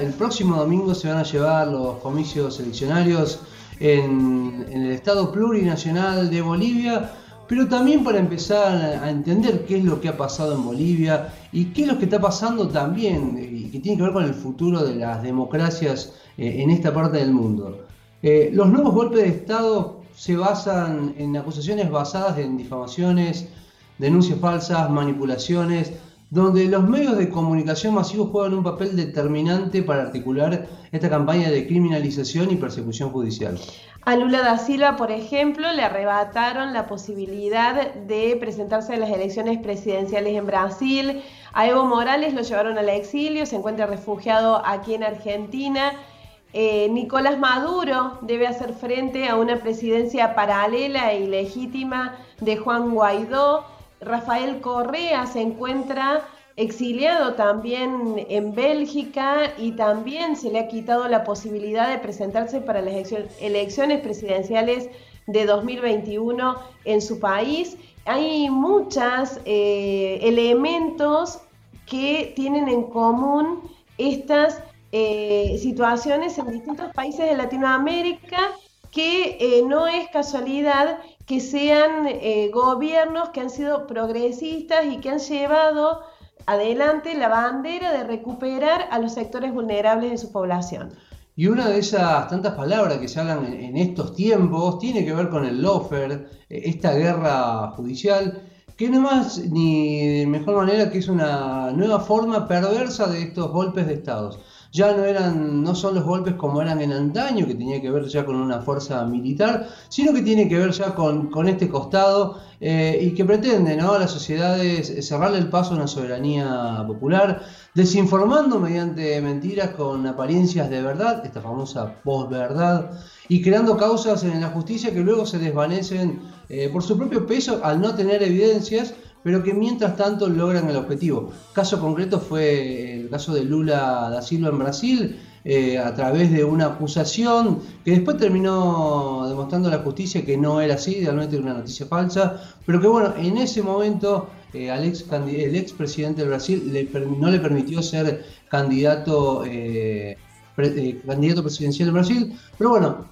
El próximo domingo se van a llevar los comicios eleccionarios en, el Estado plurinacional de Bolivia, pero también para empezar a entender qué es lo que ha pasado en Bolivia y qué es lo que está pasando también y que tiene que ver con el futuro de las democracias eh, en esta parte del mundo. Eh, los nuevos golpes de Estado se basan en acusaciones basadas en difamaciones, denuncias falsas, manipulaciones, donde los medios de comunicación masivos juegan un papel determinante para articular esta campaña de criminalización y persecución judicial. A Lula da Silva, por ejemplo, le arrebataron la posibilidad de presentarse a las elecciones presidenciales en Brasil. A Evo Morales lo llevaron al exilio, se encuentra refugiado aquí en Argentina. Eh, Nicolás Maduro debe hacer frente a una presidencia paralela e ilegítima de Juan Guaidó. Rafael Correa se encuentra exiliado también en Bélgica y también se le ha quitado la posibilidad de presentarse para las elecciones presidenciales de 2021 en su país. Hay muchos eh, elementos que tienen en común estas eh, situaciones en distintos países de Latinoamérica que eh, no es casualidad que sean eh, gobiernos que han sido progresistas y que han llevado adelante la bandera de recuperar a los sectores vulnerables de su población. Y una de esas tantas palabras que se hablan en, estos tiempos tiene que ver con el lofer, eh, esta guerra judicial, que no más ni de mejor manera que es una nueva forma perversa de estos golpes de estados ya no eran, no son los golpes como eran en antaño, que tenía que ver ya con una fuerza militar, sino que tiene que ver ya con, este costado eh, y que pretende ¿no? a las sociedades cerrarle el paso a una soberanía popular, desinformando mediante mentiras con apariencias de verdad, esta famosa posverdad, y creando causas en la justicia que luego se desvanecen eh, por su propio peso al no tener evidencias pero que mientras tanto logran el objetivo. Caso concreto fue el caso de Lula da Silva en Brasil, eh, a través de una acusación que después terminó demostrando la justicia que no era así, realmente era una noticia falsa, pero que bueno, en ese momento eh, el ex presidente del Brasil no le permitió ser candidato, eh, candidato presidencial de Brasil, pero bueno,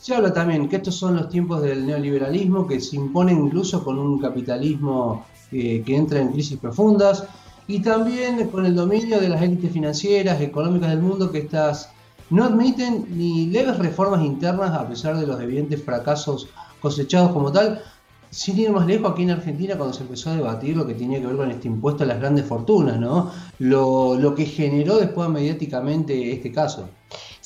se habla también que estos son los tiempos del neoliberalismo que se imponen incluso con un capitalismo que entra en crisis profundas y también con el dominio de las élites financieras, económicas del mundo que estas no admiten ni leves reformas internas a pesar de los evidentes fracasos cosechados como tal. Sin ir más lejos, aquí en Argentina, cuando se empezó a debatir lo que tenía que ver con este impuesto a las grandes fortunas, ¿no? Lo que generó después mediáticamente este caso.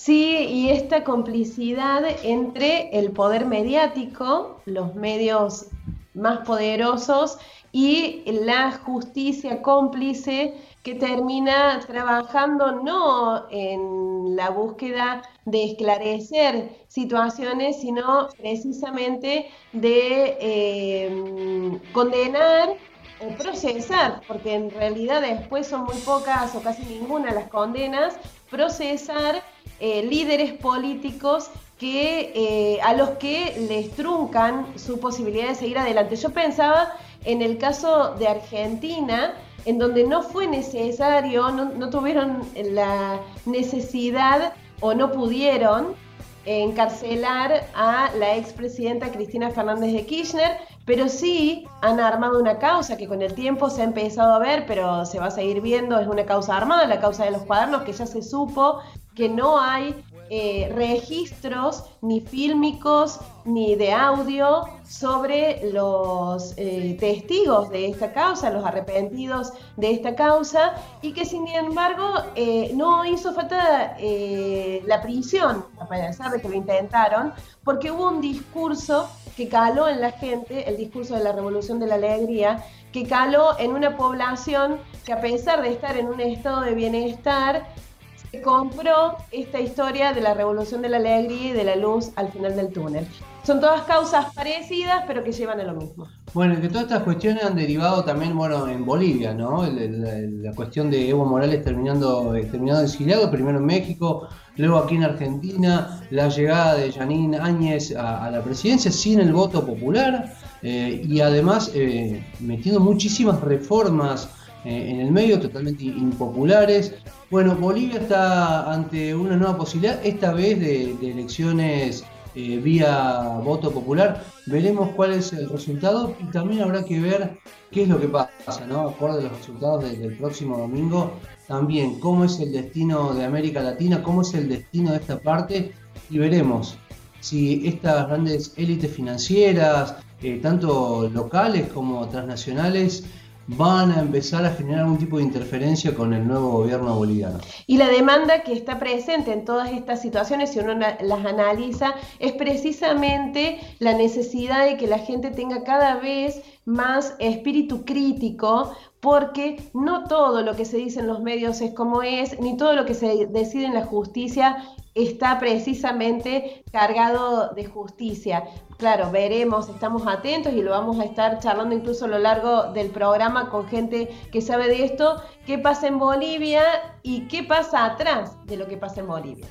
Sí, y esta complicidad entre el poder mediático, los medios más poderosos y la justicia cómplice que termina trabajando no en la búsqueda de esclarecer situaciones, sino precisamente de eh, condenar o procesar, porque en realidad después son muy pocas o casi ninguna las condenas, procesar eh, líderes políticos que, eh, a los que les truncan su posibilidad de seguir adelante. Yo pensaba en el caso de Argentina, en donde no fue necesario, no, tuvieron la necesidad o no pudieron encarcelar a la expresidenta Cristina Fernández de Kirchner, pero sí han armado una causa que con el tiempo se ha empezado a ver, pero se va a seguir viendo, es una causa armada, la causa de los cuadernos, que ya se supo que no hay eh, registros ni fílmicos ni de audio sobre los eh, testigos de esta causa, los arrepentidos de esta causa, y que sin embargo eh, no hizo falta la prisión, a pesar de que lo intentaron, porque hubo un discurso que caló en la gente, el discurso de la revolución de la alegría, que caló en una población que a pesar de estar en un estado de bienestar, compró esta historia de la revolución de la alegría y de la luz al final del túnel. Son todas causas parecidas, pero que llevan a lo mismo. Bueno, que todas estas cuestiones han derivado también, bueno, en Bolivia, ¿no? La, cuestión de Evo Morales terminando, eh, terminando exiliado, primero en México, luego aquí en Argentina, la llegada de Janine Áñez a, la presidencia sin el voto popular eh, y además eh, metiendo muchísimas reformas eh, en el medio, totalmente impopulares. Bueno, Bolivia está ante una nueva posibilidad, esta vez de, elecciones eh, vía voto popular. Veremos cuál es el resultado y también habrá que ver qué es lo que pasa, ¿no? Acorde a los resultados del próximo domingo, también cómo es el destino de América Latina, cómo es el destino de esta parte y veremos si estas grandes élites financieras, eh, tanto locales como transnacionales, van a empezar a generar algún tipo de interferencia con el nuevo gobierno boliviano. Y la demanda que está presente en todas estas situaciones, si uno las analiza, es precisamente la necesidad de que la gente tenga cada vez más espíritu crítico, porque no todo lo que se dice en los medios es como es, ni todo lo que se decide en la justicia está precisamente cargado de justicia. Claro, veremos, estamos atentos y lo vamos a estar charlando incluso a lo largo del programa con gente que sabe de esto, qué pasa en Bolivia y qué pasa atrás de lo que pasa en Bolivia.